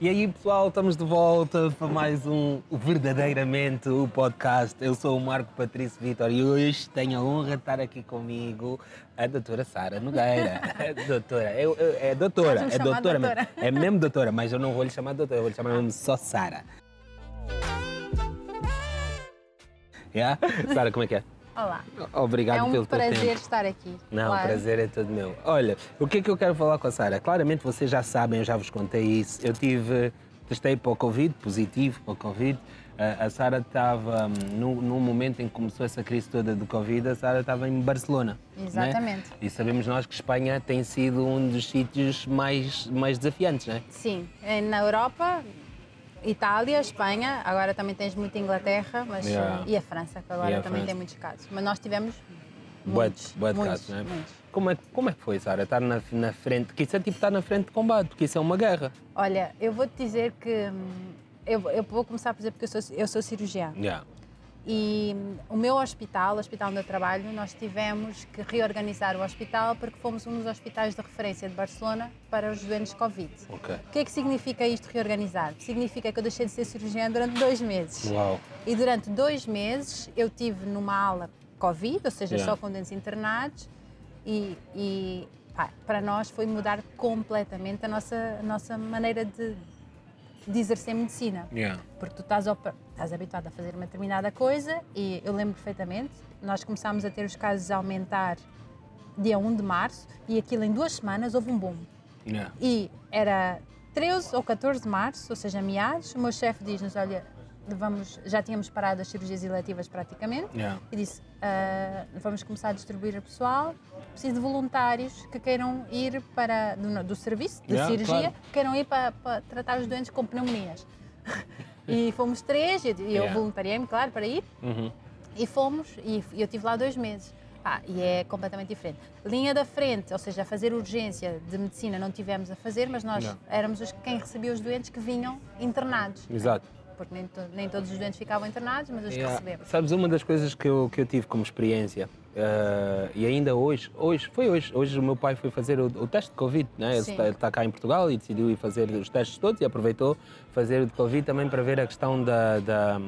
E aí, pessoal, estamos de volta para mais um Verdadeiramente o podcast. Eu sou o Marco Patrício Vitor e hoje tenho a honra de estar aqui comigo a doutora Sara Nogueira. É doutora, eu, eu, é doutora, é doutora, doutora. mesmo. é mesmo doutora, mas eu não vou lhe chamar doutora, eu vou lhe chamar mesmo só Sara. Yeah? Sara, como é que é? Olá. Obrigado é um pelo teu tempo. prazer estar aqui. Não, claro. o prazer é todo meu. Olha, o que é que eu quero falar com a Sara? Claramente vocês já sabem, eu já vos contei isso. Eu tive, testei para o Covid, positivo para o Covid. Ah, a Sara estava, hum, no, no momento em que começou essa crise toda do Covid, a Sara estava em Barcelona. né? Exatamente. E sabemos nós que Espanha tem sido um dos sítios mais, mais desafiantes, não é? Sim, eh, na Europa, Itália, Espanha, agora também tens muito Inglaterra, mas Yeah. e a França, que agora a também França. tem muitos casos. Mas nós tivemos muitos, bué de muitos, casos, não é? muitos. Como é, como é que foi, Sara? Estar na, na frente, que isso é tipo estar na frente de combate, porque isso é uma guerra. Olha, eu vou-te dizer que hum, eu, eu vou começar por dizer porque eu sou, eu sou cirurgiã. Yeah. E o meu hospital, o hospital onde eu trabalho, nós tivemos que reorganizar o hospital porque fomos um dos hospitais de referência de Barcelona para os doentes Covid. Ok. O que é que significa isto reorganizar? Significa que eu deixei de ser cirurgiã durante dois meses. Uau. E durante dois meses eu tive numa ala Covid, ou seja, Yeah. só com doentes internados, e, e, pá, para nós foi mudar completamente a nossa, a nossa maneira de, de exercer medicina. Yeah. Porque tu estás, estás habituado a fazer uma determinada coisa e eu lembro perfeitamente, nós começámos a ter os casos a aumentar dia 1 de março e aquilo em duas semanas houve um boom. Yeah. E era 13 ou 14 de março, ou seja, meados, o meu chefe diz-nos, olha, vamos, já tínhamos parado as cirurgias eletivas praticamente, Yeah. e disse, "Ah, vamos começar a distribuir a pessoal, preciso de voluntários que queiram ir para, do, do serviço de Yeah, cirurgia, claro. que queiram ir para, para tratar os doentes com pneumonias. e fomos três, e eu, Yeah. voluntariei-me, claro, para ir, Uhum. e fomos, e eu estive lá dois meses. Ah, e é completamente diferente. Linha da frente, ou seja, fazer urgência de medicina não tivemos a fazer, mas nós Não. éramos os, quem recebia os doentes que vinham internados. Exato. Porque nem, to- nem todos os doentes ficavam internados, mas os que Yeah. recebemos. Sabes, uma das coisas que eu, que eu tive como experiência, eh, e ainda hoje, hoje, foi hoje, hoje o meu pai foi fazer o, o teste de Covid, né? ele está, está cá em Portugal e decidiu ir fazer os testes todos e aproveitou fazer o de Covid também para ver a questão da, da,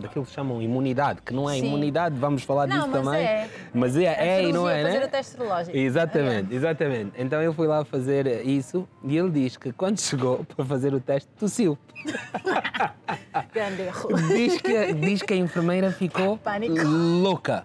daquilo que chamam imunidade, que não é Sim. imunidade, vamos falar Não, disso mas também. é. Mas é, A é e não é, fazer né? o teste serológico. Exatamente, exatamente. Então eu fui lá fazer isso e ele diz que quando chegou para fazer o teste, tossiu. Grande erro. Diz que, diz que a enfermeira ficou Pânico. louca.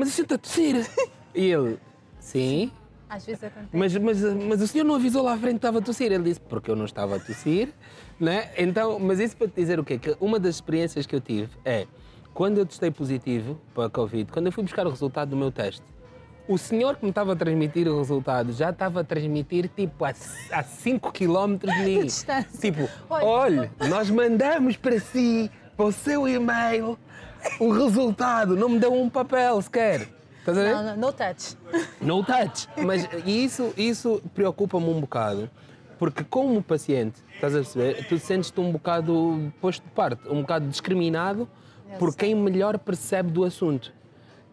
Mas o senhor está a tossir? E ele, sim. Às vezes acontece. Mas, mas, mas o senhor não avisou lá à frente que estava a tossir? Ele disse, porque eu não estava a tossir, né? Então, mas isso para te dizer o quê? Que uma das experiências que eu tive é, quando eu testei positivo para a Covid, quando eu fui buscar o resultado do meu teste, o senhor que me estava a transmitir o resultado já estava a transmitir tipo a 5 km de mim. distância. Tipo, Olha. olha, nós mandamos para si, para o seu e-mail, o resultado, não me deu um papel sequer. Estás a ver? Não, não, no touch. No touch. Mas isso, isso preocupa-me um bocado, porque como paciente, estás a perceber, tu sentes-te um bocado posto de parte, um bocado discriminado Eu por sei. quem melhor percebe do assunto.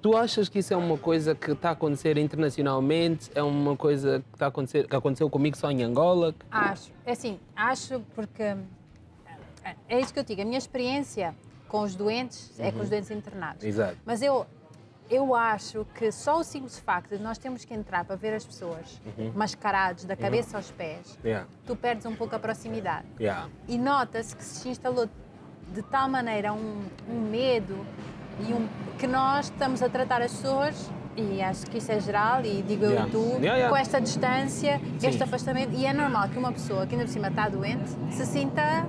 Tu achas que isso é uma coisa que está a acontecer internacionalmente? É uma coisa que está a acontecer, que aconteceu comigo só em Angola? Acho. É assim, acho porque é- é isso que eu digo. A minha experiência com os doentes é com os doentes internados. Uhum. Exato. Mas eu, eu acho que só o simples facto de nós termos que entrar para ver as pessoas Uhum. mascarados da cabeça aos pés, Yeah. tu perdes um pouco a proximidade. Yeah. E nota-se que se instalou de tal maneira um, um medo e um, que nós estamos a tratar as pessoas, e acho que isso é geral, e digo eu Yeah. e tu, Yeah, yeah. com esta distância, Sim. este afastamento, e é normal que uma pessoa que ainda por cima está doente se sinta.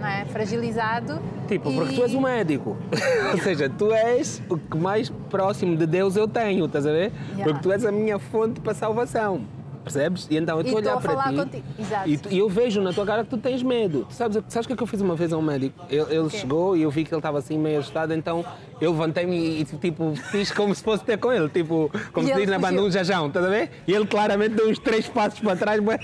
Não é, fragilizado. Tipo, e- porque tu és um médico. Ou seja, tu és o que mais próximo de Deus eu tenho, estás a ver? Yeah. Porque tu és a minha fonte para salvação. Percebes? E então eu estou a olhar para ti contigo. Exato. e, tu- e eu vejo na tua cara que tu tens medo. Tu sabes, sabes o que é que eu fiz uma vez a um médico? Ele, ele chegou e eu vi que ele estava assim meio assustado, então eu levantei-me e, tipo fiz como se fosse ter com ele, tipo, como E se diz na banda um jajão, estás a ver? E ele claramente deu uns três passos para trás. bué.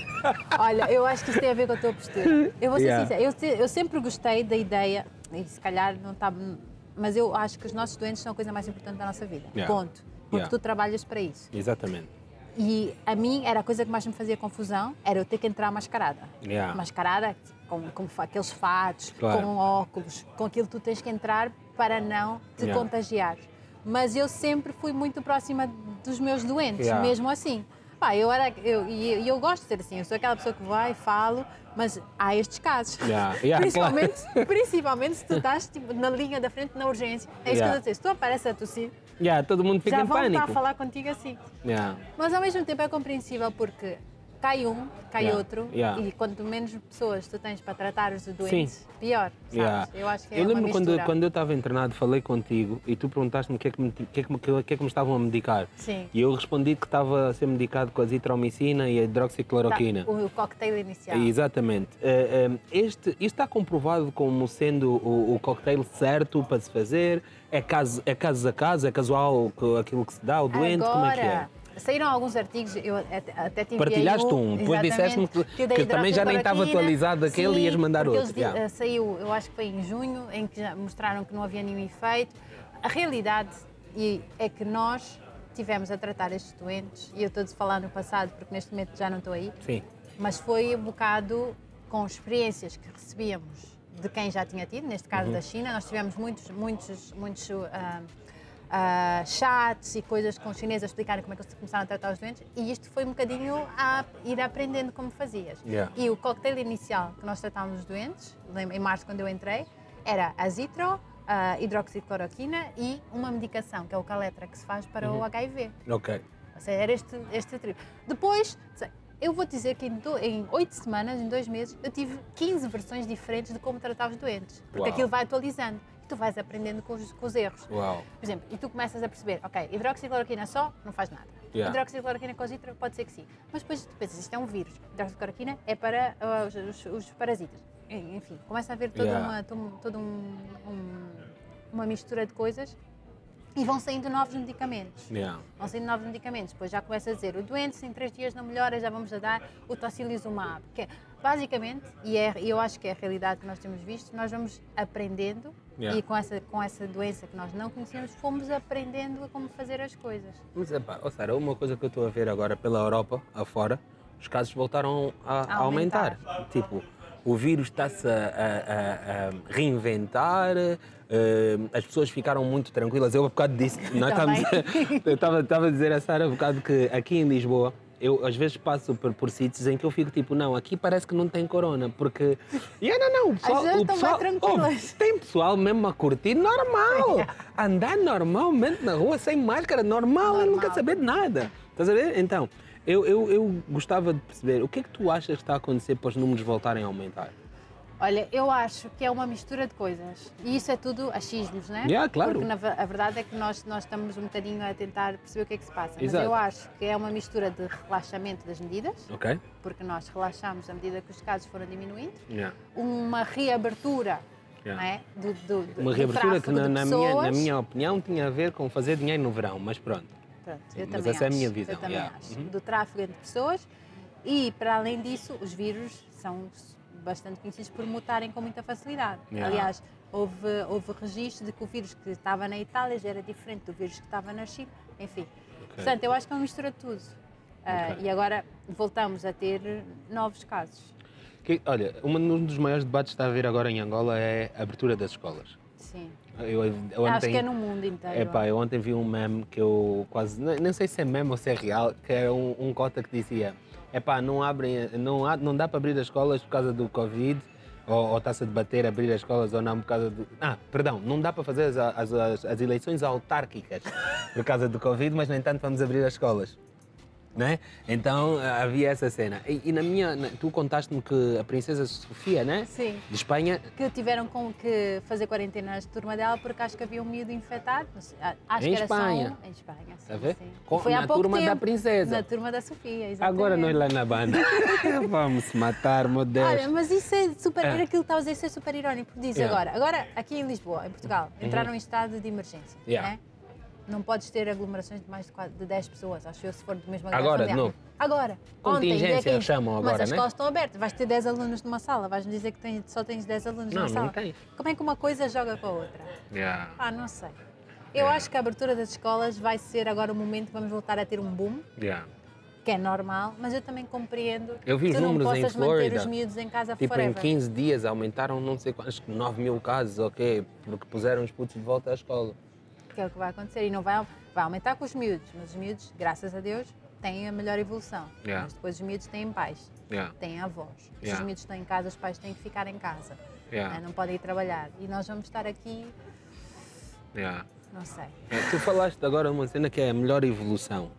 Olha, eu acho que isso tem a ver com a tua postura. Eu vou ser Yeah. sincera, eu, te- eu sempre gostei da ideia, e se calhar não está. Mas eu acho que os nossos doentes são a coisa mais importante da nossa vida. Yeah. Ponto. Porque Yeah. tu trabalhas para isso. Exatamente. E a mim era a coisa que mais me fazia confusão, era eu ter que entrar mascarada. Yeah. Mascarada com, com aqueles fatos, Claro. com óculos, com aquilo que tu tens que entrar para não te Yeah. contagiar. Mas eu sempre fui muito próxima dos meus doentes, Yeah. mesmo assim. Pá, eu era, eu, e e eu gosto de ser assim, eu sou aquela pessoa que vai, falo, mas há estes casos. Yeah, yeah, principalmente, principalmente se tu estás tipo, na linha da frente na urgência. É isso que eu estou a dizer. Se tu apareces a tossir, Yeah, todo mundo fica já em vão estar a pânico. falar contigo assim. Yeah. Mas ao mesmo tempo é compreensível porque cai um, cai Yeah, outro, yeah. e quanto menos pessoas tu tens para tratar os doentes, pior. Sabes? Eu acho que é eu lembro quando, quando eu estava internado, falei contigo e tu perguntaste-me o que é que me, que é que me, que é que me estavam a medicar. Sim. E eu respondi que estava a ser medicado com a azitromicina e a hidroxicloroquina. Tá, o cocktail inicial. Exatamente. Eh, eh, Este, isto está comprovado como sendo o, o cocktail certo para se fazer? É caso, é caso a caso? É casual aquilo que se dá ao doente? Agora, Como é que é? saíram alguns artigos, eu até, te Partilhaste um, depois disseste-me que- o que também já nem estava atualizado aquele e ias mandar outro, eles yeah. saiu, eu acho que foi em junho, em que já mostraram que não havia nenhum efeito. A realidade é que nós tivemos a tratar estes doentes, e eu estou a falar no passado porque neste momento já não estou aí, Sim. mas foi um bocado com experiências que recebíamos de quem já tinha tido, neste caso da China, nós tivemos muitos, muitos, muitos ah, ah, chats e coisas com os chineses a explicarem como é que eles começaram a tratar os doentes e isto foi um bocadinho a ir aprendendo como fazias. Yeah. E o cocktail inicial que nós tratámos os doentes, em março quando eu entrei, era azitro, a hidroxicloroquina e uma medicação, que é o Caletra, que se faz para o HIV. Ok. Ou seja, era este, este trio. Depois, eu vou dizer que em oito semanas, em dois meses, eu tive 15 versões diferentes de como tratar os doentes. Porque Uau. aquilo vai atualizando. E tu vais aprendendo com os, com os erros. Uau. Por exemplo, e tu começas a perceber, ok, hidroxicloroquina só não faz nada. Yeah. Hidroxicloroquina com zitra pode ser que sim. Mas depois tu pensas, isto é um vírus. Hidroxicloroquina é para ah, os, os- os parasitas. En- Enfim, começa a haver toda, Yeah. uma, um- um- uma mistura de coisas e vão saindo novos medicamentos. Yeah. Vão saindo novos medicamentos. Depois já começa a dizer, o doente se em três dias não melhora, já vamos a dar o tocilizumab. Que é, basicamente, e é, eu acho que é a realidade que nós temos visto, nós vamos aprendendo Yeah. e com essa, com essa doença que nós não conhecíamos, fomos aprendendo a como fazer as coisas. Mas, epá, ó Sara, uma coisa que eu estou a ver agora pela Europa, afora, os casos voltaram a, a A aumentar. aumentar. Tipo, o vírus está-se a- a- a reinventar, eh, as pessoas ficaram muito tranquilas. Eu, há bocado disse, nós eu estava estava a dizer a Sara há bocado que aqui em Lisboa, eu às vezes passo por, por sítios em que eu fico tipo, não, aqui parece que não tem corona, porque. E não, não, o pessoal. o pessoal ouve, tem pessoal mesmo a curtir normal. Andar normalmente na rua sem máscara, normal, não Normal. quero saber de nada. Estás a ver? Então, eu, eu, eu gostava de perceber o que é que tu achas que está a acontecer para os números voltarem a aumentar? Olha, eu acho que é uma mistura de coisas. E isso é tudo achismos, não é? Yeah, claro. Porque na a verdade é que nós, nós estamos um bocadinho a tentar perceber o que é que se passa. Mas Exato. eu acho que é uma mistura de relaxamento das medidas, Ok? porque nós relaxamos à medida que os casos foram diminuindo, Yeah. uma reabertura é? do, do, do- Uma reabertura que, na, na minha, na minha opinião, tinha a ver com fazer dinheiro no verão, mas pronto. Pronto, Mas essa é a acho, minha visão, Eu também yeah. acho. Uhum. Do tráfego entre pessoas e, para além disso, os vírus são bastante conhecidos por mutarem com muita facilidade. Yeah. Aliás, houve, houve registro de que o vírus que estava na Itália já era diferente do vírus que estava na China, enfim. Portanto, eu acho que é uma mistura de tudo. Ok. e agora voltamos a ter novos casos. Que- olha, um dos maiores debates que está a haver agora em Angola é a abertura das escolas. Sim. Eu, eu Acho ontem, que é no mundo inteiro. Epá, eu ontem vi um meme que eu quase. Nem, nem sei se é meme ou se é real, que era um, um cota que dizia: Epá, não abrem, não, há, não dá para abrir as escolas por causa do Covid, ou, ou está-se a debater abrir as escolas ou não por causa do. Ah, perdão, não dá para fazer as, as, as, as eleições autárquicas por causa do Covid, mas no entanto vamos abrir as escolas. Né? Então havia essa cena. E, e na minha. na- tu contaste-me que a Princesa Sofia, né? Sim. De Espanha, que tiveram com que fazer quarentena de turma dela porque acho que havia um miúdo infectado. Acho Em que era Espanha. só um. Em Espanha, sim. Está a ver? sim. Com- foi há na pouco turma da tempo, princesa. Na turma da Sofia, exatamente. agora nós lá na banda. vamos matar, meu Deus. Olha, mas isso é super. Ah. Era aquilo que estavas a dizer, é super irónico. Diz Yeah. agora, agora aqui em Lisboa, em Portugal, entraram em estado de emergência. Uhum. Yeah. né? Não podes ter aglomerações de mais de, quatro- de 10 pessoas, acho eu, se for do mesmo Agora, de novo. Agora. Contingência ontem, dia 15. chamam agora, Mas as né? escolas estão abertas. Vais ter 10 alunos numa sala. Vais-me dizer que tens- só tens 10 alunos Não, numa não sala. tens. Como é que uma coisa joga com a outra? Yeah. Ah, não sei. Eu É. acho que a abertura das escolas vai ser agora o momento que vamos voltar a ter um boom. Yeah. que é normal, mas eu também compreendo Eu vi que os tu não números em possas manter Flórida. os miúdos em casa Tipo, forever. em 15 dias aumentaram não sei quantos, 9 mil casos, ok, porque puseram os putos de volta à escola. Que é o que vai acontecer. E não vai, vai aumentar com os miúdos, mas os miúdos, graças a Deus, têm a melhor evolução. Yeah. Mas depois os miúdos têm pais, Yeah, têm avós. Se Yeah. os miúdos estão em casa, os pais têm que ficar em casa. yeah, né? Não podem ir trabalhar. E nós vamos estar aqui, yeah. não sei. É, Tu falaste agora uma cena que é a melhor evolução.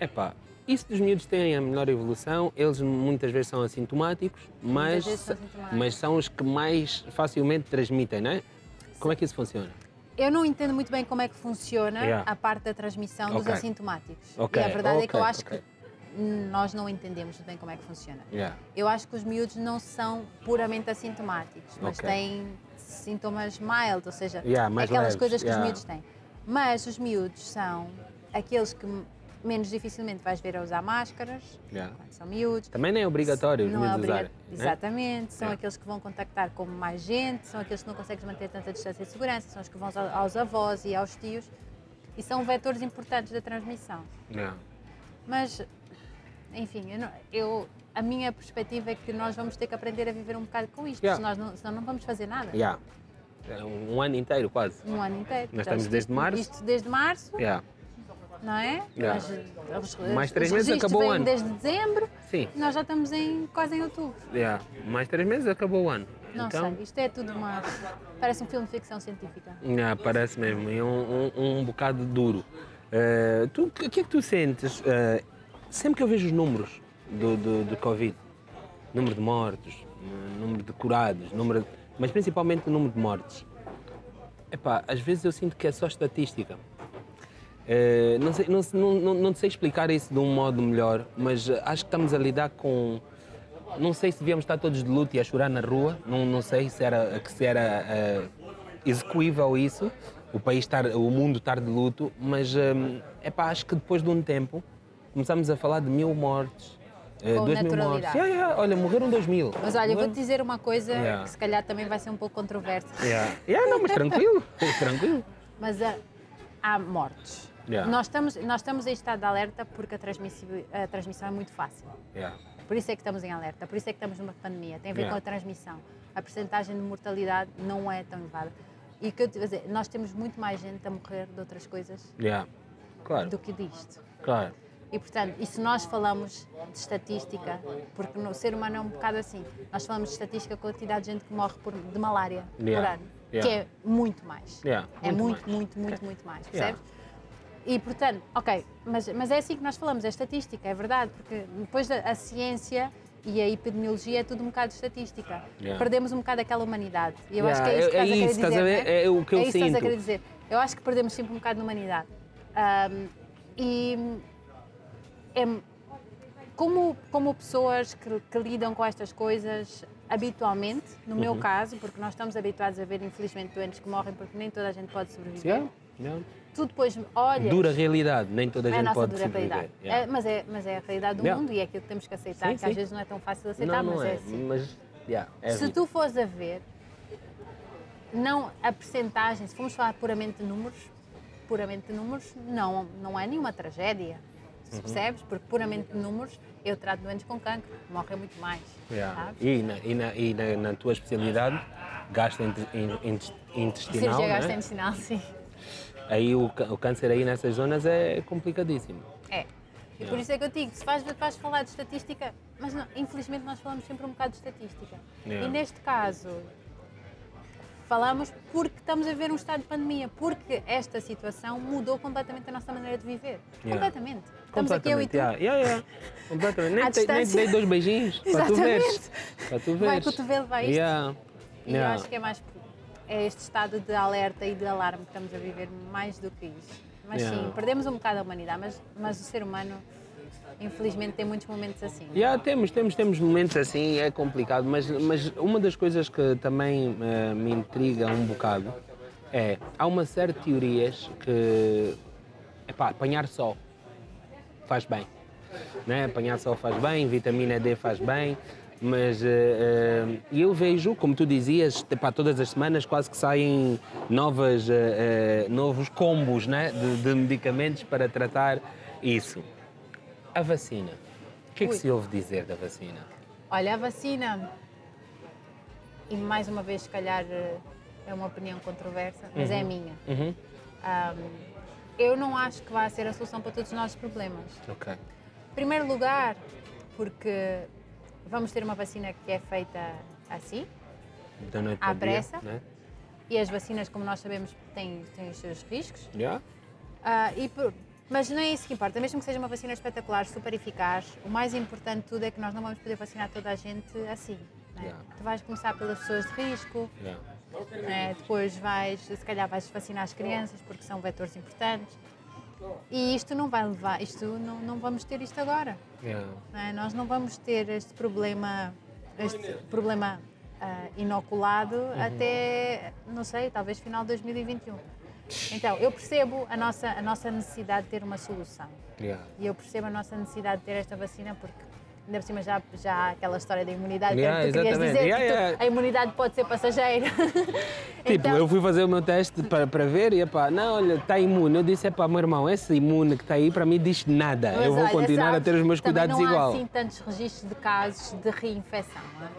Epá, isso dos miúdos têm a melhor evolução, eles muitas vezes são assintomáticos, mas, vezes são assintomáticos. mas são os que mais facilmente transmitem, não é? Como é que isso funciona? Eu não entendo muito bem como é que funciona Yeah. a parte da transmissão dos Ok. assintomáticos. Ok, E a verdade é que eu acho que nós não entendemos muito bem como é que funciona. Yeah. Eu acho que os miúdos não são puramente assintomáticos, mas têm sintomas mild, ou seja, Yeah, aquelas leves, coisas que os miúdos têm. Mas os miúdos são aqueles que menos dificilmente vais ver a usar máscaras, Yeah. quando são miúdos. Também nem é obrigatório Não é obriga- né? Exatamente, são Yeah. aqueles que vão contactar com mais gente, são aqueles que não consegues manter tanta distância de segurança, são os que vão aos- avós e aos tios e são vetores importantes da transmissão. Yeah. Mas, enfim, eu não- eu- a minha perspectiva é que nós vamos ter que aprender a viver um bocado com isto, Yeah. senão, não, senão não vamos fazer nada. É um, ano inteiro quase. Um ano inteiro. Nós estamos desde março. Isto desde março, Yeah. Não é? Yeah. Mas, os- Mais os três meses acabou o ano. desde dezembro, Sim. nós já estamos em, quase em outubro. Yeah. Mais três meses acabou o ano. Não então, sei, isto é tudo uma. Parece um filme de ficção científica. Yeah, parece mesmo. E um, um, um bocado duro. Eh, tu, o que é que tu sentes? eh, sempre que eu vejo os números do, do, do Covid, número de mortos, eh, número de curados, número de- mas principalmente o número de mortes, epá, às vezes eu sinto que é só estatística. Eh, não, sei, não, não, não, sei explicar isso de um modo melhor, mas eh, acho que estamos a lidar com. Não sei se devíamos estar todos de luto e a chorar na rua, não, não sei se era, que se era eh, execuível isso, o país estar, o mundo estar de luto, mas é epá, acho que depois de um tempo começamos a falar de mil mortes, Com dois mil mortes. naturalidade. Yeah, yeah, olha, morreram dois mil. Mas olha, vou-te dizer uma coisa Yeah. que se calhar também vai ser um pouco controversa. Yeah. Yeah, não, mas tranquilo, tranquilo. Mas ah, há mortes. Yeah. Nós, estamos, nós estamos em estado de alerta porque a transmissão, a transmissão é muito fácil. Yeah. Por isso é que estamos em alerta, por isso é que estamos numa pandemia. Tem a ver Yeah. com a transmissão. A percentagem de mortalidade não é tão elevada. E o que eu te dizer, nós temos muito mais gente a morrer de outras coisas. Claro, do que disto. claro. E portanto, e se nós falamos de estatística, porque no ser humano é um bocado assim, nós falamos de estatística com a quantidade de gente que morre por, de malária por ano, que é muito mais. É muito muito, muito, muito, mais, percebes? E portanto, ok, mas, mas é assim que nós falamos, é estatística, é verdade, porque depois a, a ciência e a epidemiologia é tudo um bocado de estatística. Yeah. Perdemos um bocado aquela humanidade. E eu acho que Yeah, é isso que é- é estás a querer isso, a dizer. ver? né? É o que eu é isso que estás a sinto. querer dizer. Eu acho que perdemos sempre um bocado de humanidade. Ahm, e é, como, como pessoas que, que lidam com estas coisas habitualmente, no Uhum. meu caso, porque nós estamos habituados a ver, infelizmente, doentes que morrem porque nem toda a gente pode sobreviver. Yeah. Tu depois olhas. Dura realidade, nem toda a é a gente nossa pode dura realidade. Yeah. É, mas, é, mas é a realidade do Yeah. mundo e é aquilo que temos que aceitar, Sim, que às sim. vezes não é tão fácil de aceitar, não, mas não é, é, assim. mas yeah, é Se tu fores a ver, não a percentagem, se formos falar puramente de números, puramente de números, não, não é nenhuma tragédia. Uhum. percebes? Porque puramente de números, eu trato doentes com cancro, morrem muito mais. Yeah. E, na, e, na, e na, na tua especialidade, gasto in- in- in- intestinal, Cirurgia né? gastrointestinal, sim. Aí o, o câncer aí nessas zonas é complicadíssimo. É. E por isso é que eu digo, se vais, vais falar de estatística, mas não, infelizmente nós falamos sempre um bocado de estatística. Yeah. E neste caso, falamos porque estamos a ver um estado de pandemia, porque esta situação mudou completamente a nossa maneira de viver. Yeah. Completamente. Estamos aqui eu e tu. yeah, yeah, yeah. Completamente. Nem, te, nem te dei dois beijinhos para tu veres. Para tu Vai veres. cotovelo, vai isto. Yeah. E eu acho que é mais é este estado de alerta e de alarme que estamos a viver mais do que isso. Mas Yeah. sim, perdemos um bocado a humanidade, mas, mas o ser humano, infelizmente, tem muitos momentos assim. Já temos, temos, temos momentos assim, é complicado, mas, mas uma das coisas que também eh, me intriga um bocado é, há uma série de teorias que, epá, apanhar sol faz bem, né? apanhar sol faz bem, vitamina D faz bem, mas eh, eh, eu vejo, como tu dizias, epá, todas as semanas quase que saem novas, eh, novos combos né? de, de medicamentos para tratar isso. A vacina. O que é que Ui. se ouve dizer da vacina? Olha, a vacina, e mais uma vez, se calhar é uma opinião controversa, mas é a minha. Uhum. Ahm, eu não acho que vai ser a solução para todos os nossos problemas. Ok. Em primeiro lugar, porque vamos ter uma vacina que é feita assim, Da noite À o dia, pressa? Né? e as vacinas, como nós sabemos, têm, têm os seus riscos. Yeah? Ah, e por- mas não é isso que importa, mesmo que seja uma vacina espetacular, super eficaz, o mais importante de tudo é que nós não vamos poder vacinar toda a gente assim. né? Yeah. Tu vais começar pelas pessoas de risco, Yeah. né? depois vais, se calhar vais vacinar as crianças porque são vetores importantes. E isto não vai levar, isto não, não vamos ter isto agora. Yeah. não é? Nós não vamos ter este problema, este problema ah, inoculado até, não sei, talvez final de 2021. Então, eu percebo a nossa, a nossa necessidade de ter uma solução. Yeah. E eu percebo a nossa necessidade de ter esta vacina porque ainda por cima já, já há aquela história da imunidade Yeah, que tu querias dizer Yeah, que tu- a imunidade pode ser passageira. Tipo, Então- eu fui fazer o meu teste para, para ver e, epá, não, olha, está imune. Eu disse, epá, meu irmão, esse imune que está aí para mim diz nada. Mas eu vou olha, continuar a sabes, ter os meus cuidados não igual. há assim tantos registros de casos de reinfecção, não é?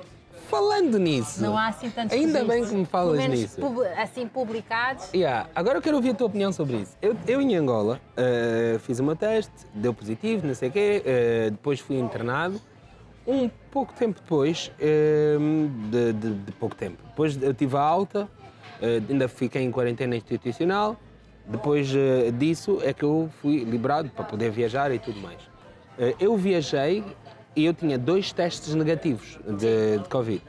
Falando nisso, Não há assim tantos ainda bem que me falas nisso. assim publicados. Yeah. Agora eu quero ouvir a tua opinião sobre isso. Eu, eu em Angola eh, fiz o meu teste, deu positivo, não sei o quê, eh, depois fui internado. Um pouco tempo depois, eh, de, de- de pouco tempo, depois eu tive a alta, eh, ainda fiquei em quarentena institucional. Depois disso é que eu fui liberado para poder viajar e tudo mais. Eu viajei e eu tinha dois testes negativos de, de Covid.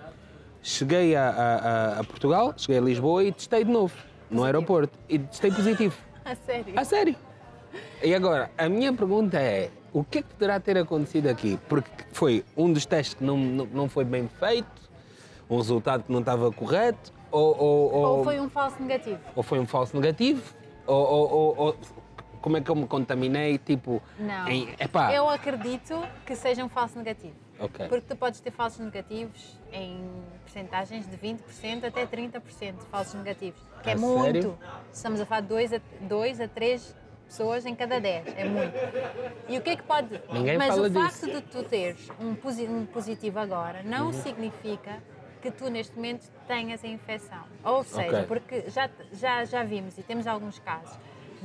Cheguei a, a- a- Portugal, cheguei a Lisboa e testei de novo no aeroporto e testei positivo. A sério. A sério. E agora, a minha pergunta é: o que é que poderá ter acontecido aqui? Porque foi um dos testes que não, não, não foi bem feito, um resultado que não estava correto, ou, ou, ou, Ou foi um falso negativo? ou foi um falso negativo, ou- ou- ou como é que eu me contaminei? Tipo, Não. em, epá, Eu acredito que seja um falso negativo. Ok. Porque tu podes ter falsos negativos em percentagens de 20% até 30% de falsos negativos. Que é A muito. sério? Estamos a falar de 2 a, dois a 3 pessoas em cada 10. É muito. E o que é que pode. Ninguém Mas o facto disso. de tu teres um, posi- um positivo agora não Uhum. significa que tu neste momento tenhas a infecção. Ou seja, Ok. porque já, já, já vimos e temos alguns casos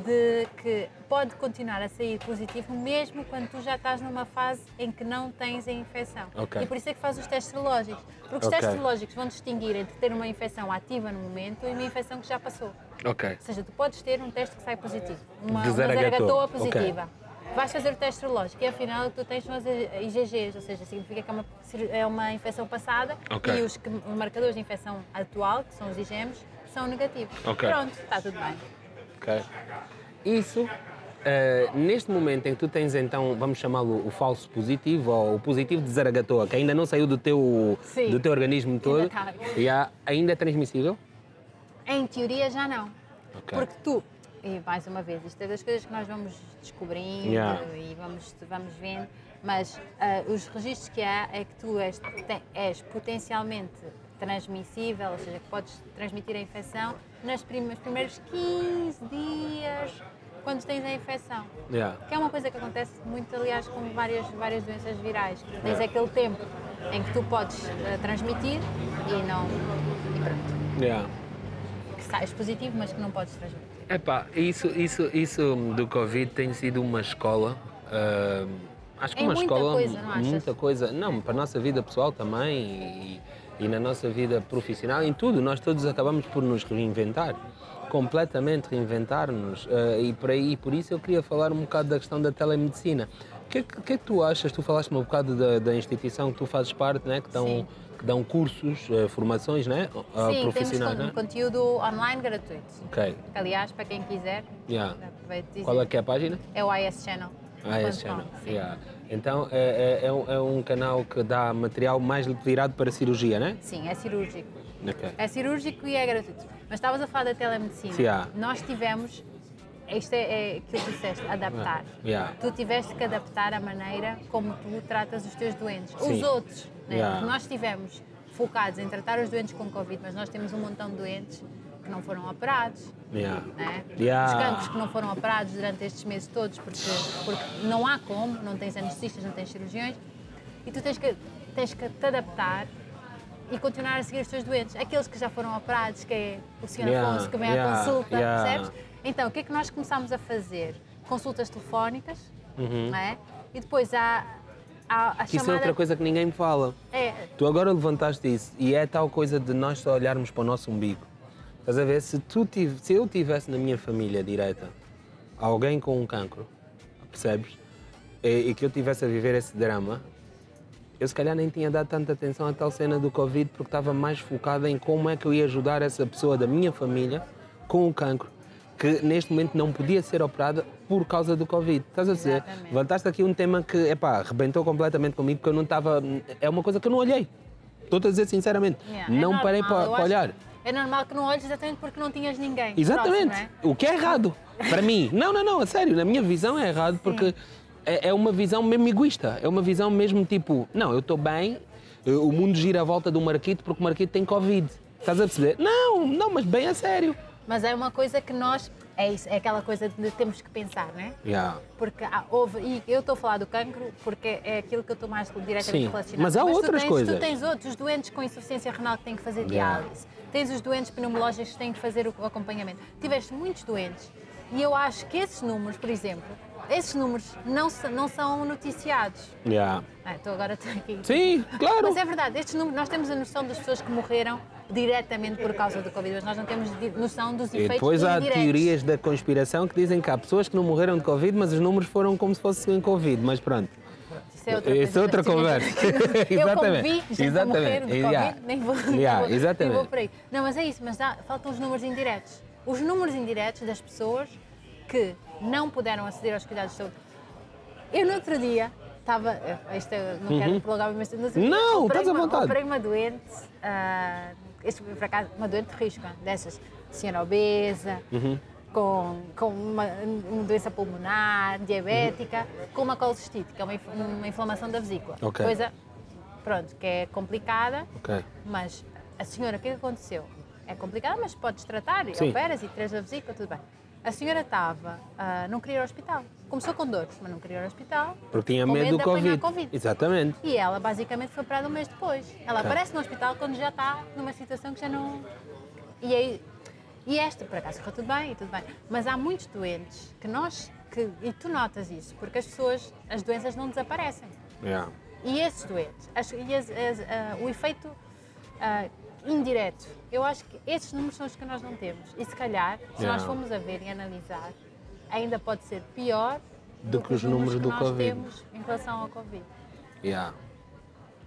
de que pode continuar a sair positivo mesmo quando tu já estás numa fase em que não tens a infecção. Ok. E por isso é que fazes os testes serológicos. Porque os Ok. testes serológicos vão distinguir entre ter uma infecção ativa no momento e uma infecção que já passou. Ok. Ou seja, tu podes ter um teste que sai positivo, uma, De uma zaragatoa. positiva. Vais fazer o teste serológico e afinal tu tens são as IgGs, ou seja, significa que é uma, é uma infecção passada e os, que- os marcadores de infecção atual, que são os IgMs, são negativos. Pronto, está tudo bem. Ok. Isso, eh, neste momento em que tu tens então, vamos chamá-lo o falso positivo ou o positivo de Zaragatoa, que ainda não saiu do teu, Sim. do teu organismo todo, e há- ainda é transmissível? Em teoria já não. Ok. Porque tu, e mais uma vez, isto é das coisas que nós vamos descobrindo Yeah. e vamos, vamos vendo, mas ah, os registros que há é que tu és, te- és potencialmente transmissível, ou seja, que podes transmitir a infecção nos primeiros 15 dias quando tens a infecção. Yeah. Que é uma coisa que acontece muito, aliás, com várias, várias doenças virais. Tens Yeah. aquele tempo em que tu podes ah, transmitir e não. E pronto. Yeah. Que sais positivo, mas que não podes transmitir. Epá, isso, isso, isso do Covid tem sido uma escola. ah, acho que Em uma muita escola. coisa, não achas? Muita coisa. Não, para a nossa vida pessoal também e, e na nossa vida profissional, em tudo. Nós todos acabamos por nos reinventar. Completamente reinventar-nos. ah, e por aí, por isso eu queria falar um bocado da questão da telemedicina. O que, é que, que é que tu achas? Tu falaste-me um bocado da, da instituição que tu fazes parte, né? que, dão, Sim. que dão cursos, ah, formações né? ah, Sim, temos profissionais. con- né? conteúdo online gratuito. Ok. Aliás, para quem quiser, Yeah. aproveito dizer, Qual é que é a página? é o IS Channel. Esse channel. Yeah. Então é, é- é um, é um canal que dá material mais virado para cirurgia, né? Sim, é cirúrgico. Ok. É cirúrgico e é gratuito. Mas estavas a falar da telemedicina. Sim, há. Nós tivemos, isto é, é aquilo que disseste, adaptar. Yeah. Tu tiveste que adaptar a maneira como tu tratas os teus doentes. Os Sim. outros, né? Yeah. Nós estivemos focados em tratar os doentes com Covid, mas nós temos um montão de doentes que não foram operados. Yeah. né? Yeah. Os cancros que não foram operados durante estes meses todos, porque, porque não há como, não tens anestesistas, não tens cirurgiões, e tu tens que, tens que te adaptar e continuar a seguir os teus doentes. Aqueles que já foram operados, que é o Sr. Yeah, Afonso que vem yeah, à consulta, percebes? Então, o que é que nós começámos a fazer? Consultas telefónicas, não é? E depois há, a Que Isso é outra coisa que ninguém me fala. É, Tu agora levantaste isso e é tal coisa de nós só olharmos para o nosso umbigo. Estás a ver? Se, tu tiv- se eu tivesse na minha família direta alguém com um cancro, percebes? E, e que eu tivesse a viver esse drama, eu se calhar nem tinha dado tanta atenção à tal cena do Covid porque estava mais focada em como é que eu ia ajudar essa pessoa da minha família com o cancro, que neste momento não podia ser operada por causa do Covid. Estás a dizer? Levantaste aqui um tema que, epá, rebentou completamente comigo porque eu não estava. É uma coisa que eu não olhei. Estou-te a dizer sinceramente. yeah, é não parei normal, para, para olhar. É normal que não olhes exatamente porque não tinhas ninguém. Exatamente. próximo, é? O que é errado. Para mim. Não, não, não, a sério. Na minha visão é errado porque é, é uma visão mesmo egoísta. É uma visão mesmo tipo, não, eu estou bem, eh, o mundo gira à volta do Marquito porque o Marquito tem Covid. Estás a perceber? Não, não, mas bem a sério. Mas é uma coisa que nós. É isso, é aquela coisa de temos que pensar, não é? Yeah. Porque há- houve, e eu estou a falar do cancro porque é aquilo que eu estou mais diretamente Sim, relacionada. mas há tu outras tens, coisas. Tu tens outros doentes com insuficiência renal que têm que fazer Yeah. diálise, tens os doentes pneumológicos que têm que fazer o acompanhamento. Tiveste muitos doentes e eu acho que esses números, por exemplo, esses números não, não são noticiados. Yeah. Ah, Estou agora estou aqui. Sim, claro. Mas é verdade, estes números, nós temos a noção das pessoas que morreram diretamente por causa do Covid, mas nós não temos noção dos E efeitos depois há indiretos. teorias da conspiração que dizem que há pessoas que não morreram de Covid, mas os números foram como se fossem Covid. Mas pronto. Isso é outra, Isso é outra conversa. eu como Exatamente. vi gente Exatamente. Covid, Yeah. nem vou, Yeah, nem vou, exatamente. nem vou por aí. Não, mas é isso, mas há- faltam os números indiretos. Os números indiretos das pessoas que não puderam aceder aos cuidados de saúde. Eu no outro dia estava, eh, não quero prolongar, mas no Uhum. Não, estás à vontade. Operei uma doente, ah, este, por acaso, uma doente de risco, dessas, senhora obesa, Uhum. com, com uma, uma doença pulmonar, diabética, com uma colcistite, que é uma, uma inflamação da vesícula. Ok. Coisa, pronto, que é complicada, Ok. mas a senhora, o que é aconteceu? É complicado, mas podes tratar, e Sim. operas e tiras a vesícula, tudo bem. A senhora estava, ah, não queria ir ao hospital. Começou com dores, mas não queria ir ao hospital. Porque tinha com medo do COVID. Covid. Exatamente. E ela basicamente foi operada um mês depois. Ela aparece no hospital quando já está numa situação que já não. E, aí, e esta, por acaso, correu tudo bem e tudo bem. Mas há muitos doentes que nós. Que, e tu notas isso, porque as pessoas, as doenças não desaparecem. Yeah. E esses doentes, as- e as- as- ah, o efeito ah, indireto, eu acho que esses números são os que nós não temos. E se calhar, se Yeah. nós formos a ver e analisar, ainda pode ser pior Do que os números que do nós Covid. temos em relação ao Covid. Yeah.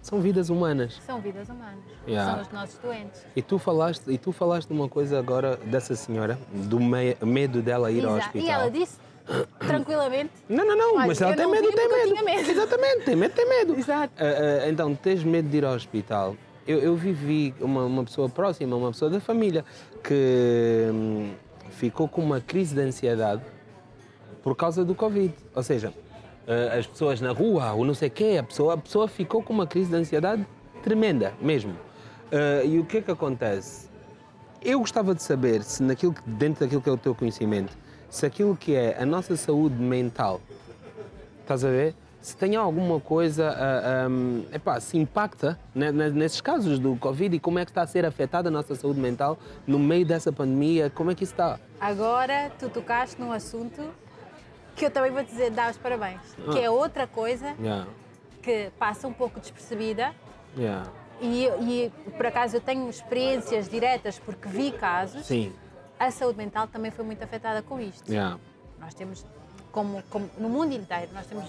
São vidas humanas. São vidas humanas, Yeah. são os nossos doentes. E tu falaste, e tu falaste uma coisa agora dessa senhora, do me- medo dela ir ao Exato. hospital. E ela disse tranquilamente. Não, não, não, Olha, mas ela tem medo, tem medo. medo. Exatamente, tem medo, tem medo. Exato. Ah, ah, então, tens medo de ir ao hospital. Eu, eu vivi uma, uma pessoa próxima, uma pessoa da família, que hum, ficou com uma crise de ansiedade por causa do Covid. Ou seja, ah, as pessoas na rua, ou não sei o quê, a pessoa, a pessoa ficou com uma crise de ansiedade tremenda, mesmo. Ah, e o que é que acontece? Eu gostava de saber se naquilo que, dentro daquilo que é o teu conhecimento, se aquilo que é a nossa saúde mental, estás a ver? Se tem alguma coisa, ah, ahm, epá, se impacta né, ne- nesses casos do Covid e como é que está a ser afetada a nossa saúde mental no meio dessa pandemia, como é que isso está? Agora tu tocaste num assunto que eu também vou dizer, dar os parabéns. Que é outra coisa Yeah, que passa um pouco despercebida yeah. e, e por acaso eu tenho experiências diretas porque vi casos. Sim, A saúde mental também foi muito afetada com isto. yeah. Nós temos, como, como no mundo inteiro, nós temos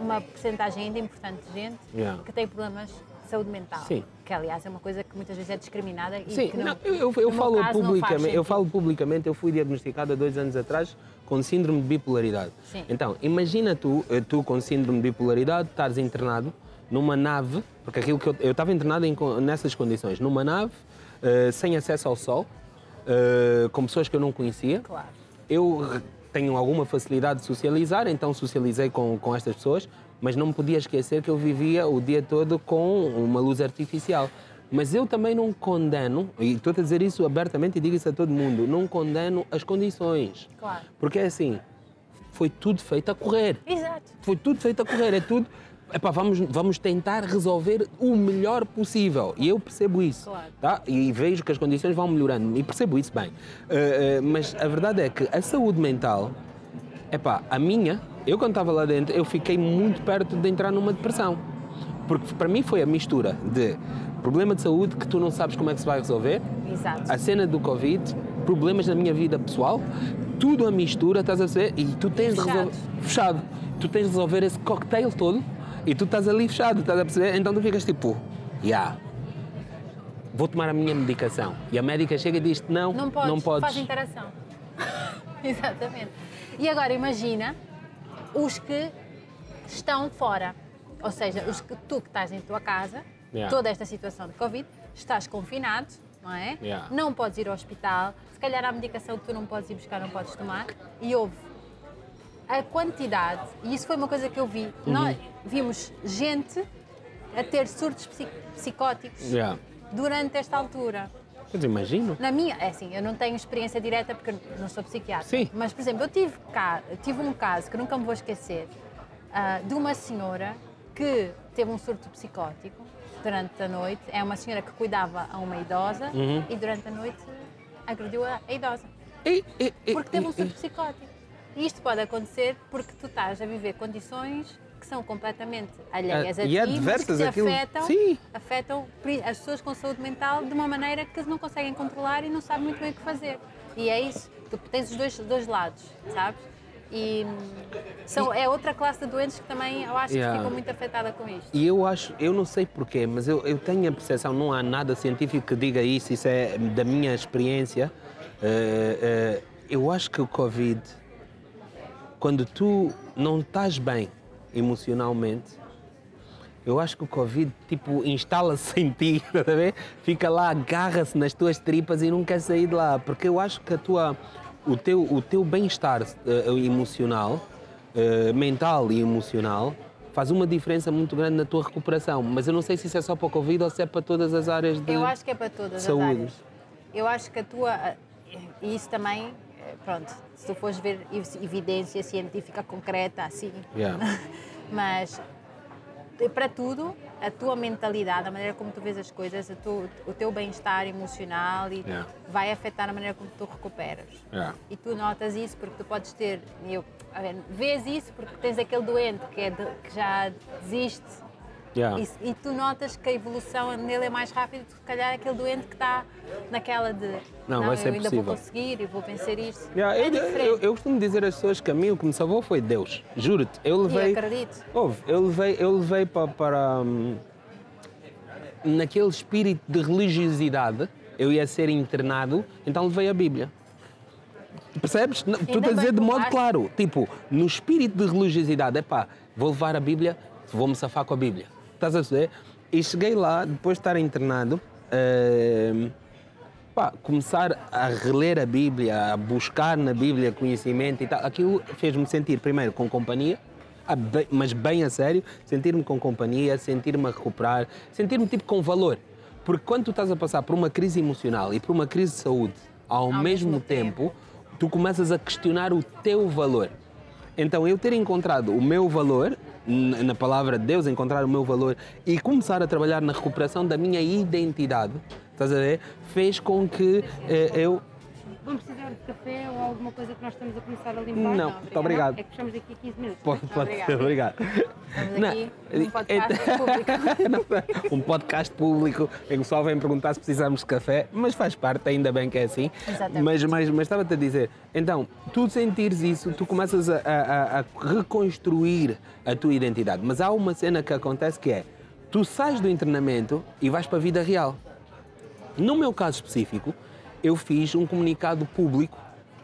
uma porcentagem ainda importante de gente Yeah. que tem problemas de saúde mental. Sim. Que, aliás, é uma coisa que muitas vezes é discriminada e Sim, que não, não, eu, eu, falo publicamente, eu falo publicamente, eu fui diagnosticado há dois anos atrás com síndrome de bipolaridade. Sim. Então, imagina tu, eh, tu com síndrome de bipolaridade, estares internado numa nave, porque aquilo que eu eu estava internado em nessas condições, numa nave, eh, sem acesso ao sol, eh, com pessoas que eu não conhecia. Claro. Eu tenho alguma facilidade de socializar, então socializei com, com estas pessoas, mas não me podia esquecer que eu vivia o dia todo com uma luz artificial. Mas eu também não condeno, e estou a dizer isso abertamente e digo isso a todo mundo, não condeno as condições. Claro. Porque é assim, foi tudo feito a correr. Exato. Foi tudo feito a correr, é tudo. Epá, vamos, vamos tentar resolver o melhor possível. E eu percebo isso. Claro. Tá? E vejo que as condições vão melhorando. E percebo isso bem. Uh, uh, mas a verdade é que a saúde mental, epá, a minha, eu quando estava lá dentro, eu fiquei muito perto de entrar numa depressão. Porque para mim foi a mistura de problema de saúde que tu não sabes como é que se vai resolver, Exato. a cena do Covid, problemas na minha vida pessoal, tudo a mistura, estás a ver? E tu tens de Fechado. resolver. Fechado. Tu tens de resolver esse cocktail todo e tu estás ali fechado, estás a perceber? Então tu ficas tipo, já. Yeah, vou tomar a minha medicação. E a médica chega e diz não, Não podes, não podes. faz interação. Exatamente. E agora imagina os que estão fora. Ou seja, os que tu que estás em tua casa, Yeah. toda esta situação de Covid, estás confinado, não é? Yeah. Não podes ir ao hospital, se calhar há medicação que tu não podes ir buscar, não podes tomar, e houve a quantidade, e isso foi uma coisa que eu vi, Uhum. nós vimos gente a ter surtos psi- psicóticos Yeah. durante esta altura. Mas imagino. Na minha, é assim, eu não tenho experiência direta porque não sou psiquiatra. Sim. Mas, por exemplo, eu tive, cá, tive um caso que nunca me vou esquecer ah, de uma senhora que teve um surto psicótico durante a noite. É uma senhora que cuidava a uma idosa Uhum. e durante a noite agrediu a, a idosa. E, e, e, Porque teve um surto psicótico. E isto pode acontecer porque tu estás a viver condições que são completamente alheias Ah, a e ti, mas que te afetam, Sim. afetam as pessoas com saúde mental de uma maneira que não conseguem controlar e não sabem muito bem o que fazer. E é isso, tu tens os dois, dois lados, sabes? E hum, são, é outra classe de doentes que também eu acho Yeah. que ficou muito afetada com isto. E eu acho, eu não sei porquê, mas eu, eu tenho a percepção, não há nada científico que diga isso, isso é da minha experiência. eh, eh, eu acho que o Covid, quando tu não estás bem emocionalmente, eu acho que o Covid, tipo, instala-se em ti, ver? Fica lá, agarra-se nas tuas tripas e não quer sair de lá. Porque eu acho que a tua, o teu, o teu bem-estar eh, emocional, eh, mental e emocional, faz uma diferença muito grande na tua recuperação. Mas eu não sei se isso é só para o Covid ou se é para todas as áreas de... Eu acho que é para todas saúde. as áreas. Eu acho que a tua. E isso também, pronto, se tu fores ver ev- evidência científica concreta, assim. Yeah. Mas para tudo, a tua mentalidade, a maneira como tu vês as coisas, tu- o teu bem-estar emocional e Yeah. vai afetar a maneira como tu recuperas. Yeah. E tu notas isso porque tu podes ter, eu, ver, vês isso porque tens aquele doente que, é de- que já desiste Yeah. e, e tu notas que a evolução nele é mais rápida do que se calhar aquele doente que está naquela de Não, vai ser eu ainda possível." vou conseguir e vou vencer isto. Yeah, é eu, eu, eu costumo dizer às pessoas que a mim o que me salvou foi Deus. Juro-te. Eu levei. E acredito. Houve, eu levei, eu levei para, para hum, naquele espírito de religiosidade, eu ia ser internado, então levei a Bíblia. Percebes? Não, Tu estás a dizer de modo levaste. claro. Tipo, no espírito de religiosidade, é pá, vou levar a Bíblia, vou-me safar com a Bíblia. Estás a ver? E cheguei lá, depois de estar internado, hum, pá, começar a reler a Bíblia, a buscar na Bíblia conhecimento e tal, aquilo fez-me sentir, primeiro, com companhia, mas bem a sério, sentir-me com companhia, sentir-me a recuperar, sentir-me tipo com valor. Porque quando tu estás a passar por uma crise emocional e por uma crise de saúde ao, mesmo, mesmo tempo, tu começas a questionar o teu valor. Então, eu ter encontrado o meu valor, na palavra de Deus, encontrar o meu valor e começar a trabalhar na recuperação da minha identidade, estás a ver? Fez com que eh, eu. Vamos precisar de café ou alguma coisa que nós estamos a começar a limpar? Não, muito obrigado. É que fechamos daqui a 15 minutos. Pode, pode, Obrigada. obrigado. Estamos Não, aqui num podcast é- público. um podcast público em que o pessoal vem perguntar se precisamos de café, mas faz parte, ainda bem que é assim. Exatamente. Mas, mas, mas estava-te a dizer, então, tu sentires isso, tu começas a, a- a- a reconstruir a tua identidade. Mas há uma cena que acontece que é, tu sais do internamento e vais para a vida real. No meu caso específico, eu fiz um comunicado público,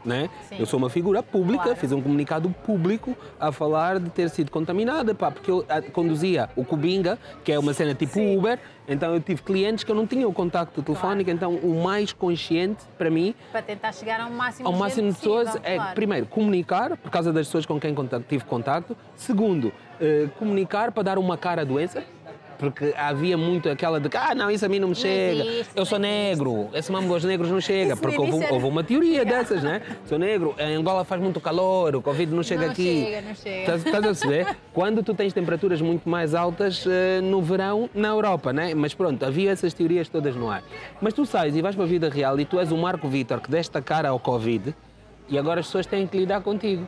né? Eu sou uma figura pública, Claro. fiz um comunicado público a falar de ter sido contaminada, pá, porque eu ah, conduzia o Cubinga, que é uma cena tipo Sim. Uber, então eu tive clientes que eu não tinha o contacto telefónico, então o mais consciente para mim Para tentar chegar ao máximo ao de máximo de pessoas possível, é, claro. primeiro, comunicar, por causa das pessoas com quem tive contacto. Segundo, eh, comunicar para dar uma cara à doença. Porque havia muito aquela de que, ah, não, isso a mim não me chega. existe, eu sou negro, esse mambo aos negros não chega. Isso porque houve, era- houve uma teoria dessas, né? Sou negro, em Angola faz muito calor, o Covid não chega Não aqui. chega, não chega. Estás, estás a perceber? Quando tu tens temperaturas muito mais altas eh, no verão na Europa, né? Mas pronto, havia essas teorias todas no ar. Mas tu sais e vais para a vida real e tu és o Marco Vitor que deste a cara ao Covid e agora as pessoas têm que lidar contigo.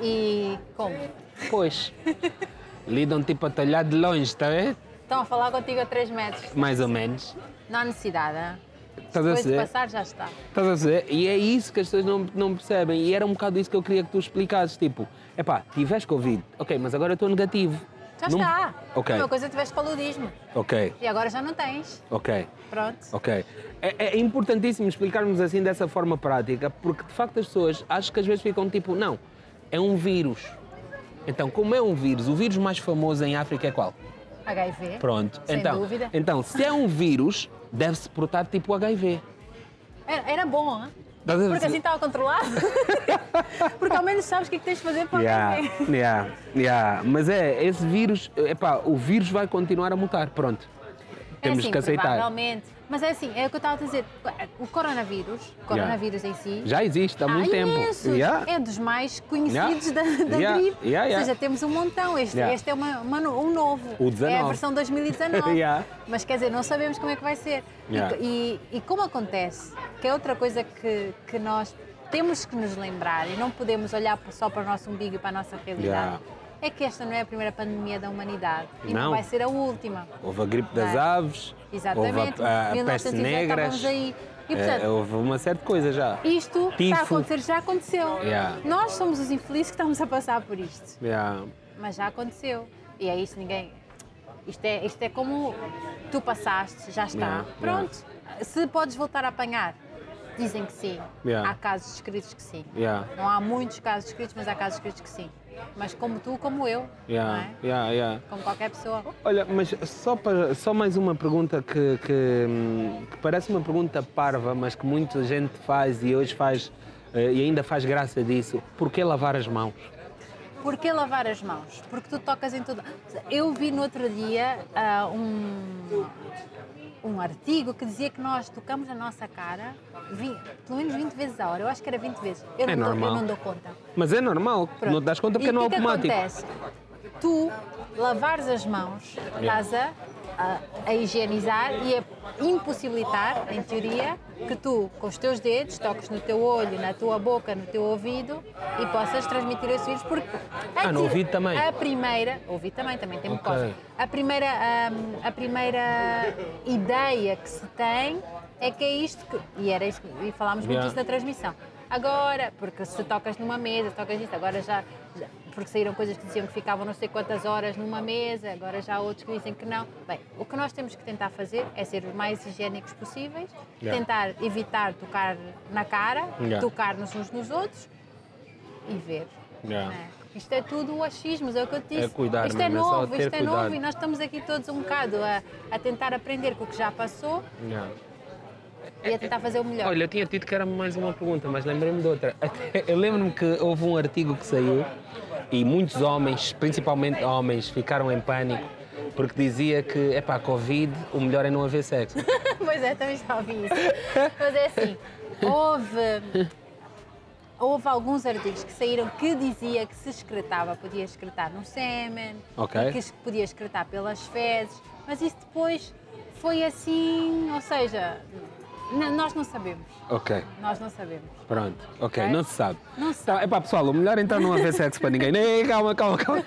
E como? Pois. Lidam tipo a talhar de longe, está a ver? Estão a falar contigo a 3 metros. Mais ou menos. Não há necessidade. hein? Estás a Depois de perceber? passar, já está. Estás a perceber? E é isso que as pessoas não, não percebem. E era um bocado isso que eu queria que tu explicasses. Tipo, epá, tiveste Covid. Ok, mas agora estou negativo. Já Não- está. Ok, A mesma coisa tiveste paludismo. ok, E agora já não tens. ok. Pronto. Ok. É, é importantíssimo explicarmos assim dessa forma prática, porque de facto as pessoas acho que às vezes ficam tipo, não, é um vírus. Então, como é um vírus, o vírus mais famoso em África é qual? HIV. Pronto. Sem então, dúvida. então, se é um vírus, deve-se portar tipo HIV. Era, era bom, hein? Porque assim estava controlado. Porque ao menos sabes o que é que tens de fazer para o Yeah, HIV. yeah, yeah. Mas é, esse vírus, epá, o vírus vai continuar a mutar, pronto. É Temos assim, que aceitar. Provavelmente. Mas é assim, é o que eu estava a dizer. O coronavírus, o coronavírus em si, Já existe há muito tempo. Yeah. É dos mais conhecidos da, da Yeah. gripe. Yeah, yeah. Ou seja, temos um montão. Este, Yeah. este é uma, uma um novo. O 19. É a versão 2019. Yeah. Mas quer dizer, não sabemos como é que vai ser. E- Yeah. E, e como acontece, que é outra coisa que, que nós temos que nos lembrar e não podemos olhar só para o nosso umbigo e para a nossa realidade. É que esta não é a primeira pandemia da humanidade e não, Não. vai ser a última. Houve a gripe das é? aves, Exatamente. houve a, a, a peste 1918 negra. E, portanto, eh, houve uma série de coisas já. isto está a Tifo. acontecer, já aconteceu. Yeah. Nós somos os infelizes que estamos a passar por isto. Yeah. Mas já aconteceu. E é isso, ninguém. Isto é, isto é como tu passaste, já está. Yeah, Pronto. Se podes voltar a apanhar, dizem que sim. Há casos descritos que sim. Não há muitos casos descritos, mas há casos descritos que sim. Mas como tu, como eu. Não Yeah. é? Yeah, yeah. Como qualquer pessoa. Olha, mas só, para, só mais uma pergunta que, que, que parece uma pergunta parva, mas que muita gente faz e hoje faz eh, e ainda faz graça disso. Porquê lavar as mãos? Porquê lavar as mãos? Porque tu tocas em tudo. Eu vi no outro dia ah, um, um artigo que dizia que nós tocamos a nossa cara vi- pelo menos 20 vezes a hora. Eu acho que era 20 vezes. Eu, É não, dou, eu normal. não dou conta. Mas é normal, Pronto. não das conta porque e não é que automático. Que acontece? Tu lavares as mãos, estás a, a, a higienizar e a impossibilitar, em teoria, que tu, com os teus dedos, toques no teu olho, na tua boca, no teu ouvido e possas transmitir esse vírus. Porque Ah, no ouvido também? A primeira, ouvido também, também tem mucosa. A primeira, hum, a primeira ideia que se tem é que é isto que. E era que- e falámos muito Yeah. disso na transmissão. Agora, porque se tocas numa mesa, tocas isto, agora já, já- Porque saíram coisas que diziam que ficavam não sei quantas horas numa mesa, agora já há outros que dizem que não. Bem, o que nós temos que tentar fazer é ser os mais higiênicos possíveis, Yeah. tentar evitar tocar na cara, Yeah. tocar-nos uns nos outros e ver. Yeah. é? Isto é tudo achismos, é o que eu te disse. É cuidar isto é mesmo, é novo, ter isto é cuidado. novo e nós estamos aqui todos um bocado a, a tentar aprender com o que já passou e a tentar fazer o melhor. Olha, eu tinha dito que era mais uma pergunta, mas lembrei-me de outra. Eu lembro-me que houve um artigo que saiu e muitos homens, principalmente homens, ficaram em pânico porque dizia que, é pá, Covid, o melhor é não haver sexo. pois é, também já ouvi isso. Mas é assim, houve, houve alguns artigos que saíram que dizia que se excretava, podia excretar no sêmen, Ok. e que podia excretar pelas fezes, mas isso depois foi assim, ou seja, n- nós não sabemos. ok, Nós não sabemos. pronto, ok, Ok? não se sabe. Não se Tá, é pá, pessoal, o melhor então não haver sexo para ninguém. Nem, calma, calma, calma.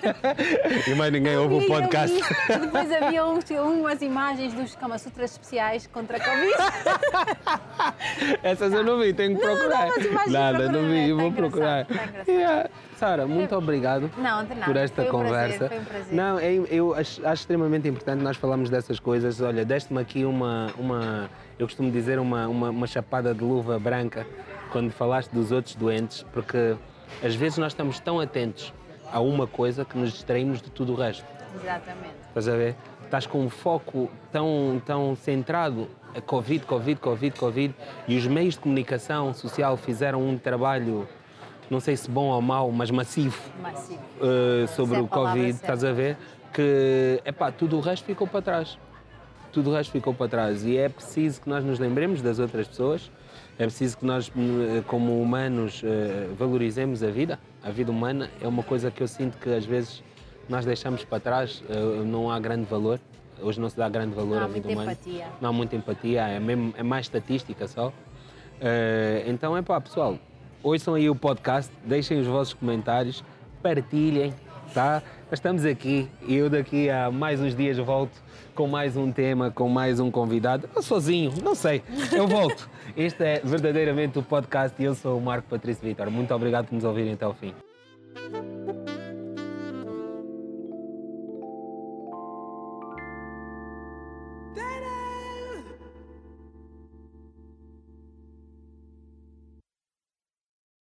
E mais ninguém ouve o podcast. vi- depois havia uns- umas imagens dos Kama Sutras especiais contra a Covid. Essas eu não vi, tenho que Não, procurar. não, mas imagina, Nada, não vi, vou procurar. Yeah. Sara, muito obrigado Não, por esta Foi um prazer, conversa. foi um prazer. Não, eu, eu acho, acho extremamente importante nós falarmos dessas coisas. Olha, deste-me aqui uma, uma, eu costumo dizer, uma, uma, uma chapada de luva branca quando falaste dos outros doentes, porque às vezes nós estamos tão atentos a uma coisa que nos distraímos de tudo o resto. Exatamente. Estás a ver? Estás com um foco tão, tão centrado a Covid, Covid, Covid, Covid e os meios de comunicação social fizeram um trabalho, não sei se bom ou mau, mas massivo Massivo. eh, sobre é o Covid, certa. estás a ver? que epá, tudo o resto ficou para trás. Tudo o resto ficou para trás. E é preciso que nós nos lembremos das outras pessoas, é preciso que nós, eh, como humanos, eh, valorizemos a vida. A vida humana é uma coisa que eu sinto que às vezes nós deixamos para trás, eh, não há grande valor. Hoje não se dá grande valor Não há à vida muita humana. empatia. Não há muita empatia, é, mesmo, é mais estatística só. Então é pá, pessoal, ouçam aí o podcast, deixem os vossos comentários, partilhem, tá? Estamos aqui e eu daqui a mais uns dias volto com mais um tema, com mais um convidado. Eu sozinho, não sei, eu volto. Este é verdadeiramente o podcast e eu sou o Marco Patrício Vitor. Muito obrigado por nos ouvirem até ao fim.